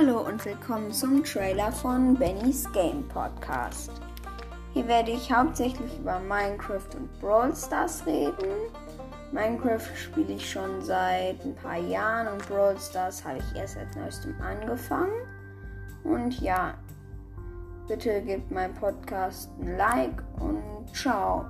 Hallo und willkommen zum Trailer von Bennys Game Podcast. Hier werde ich hauptsächlich über Minecraft und Brawl Stars reden. Minecraft spiele ich schon seit ein paar Jahren und Brawl Stars habe ich erst seit neuestem angefangen. Und ja, bitte gebt meinem Podcast ein Like und ciao.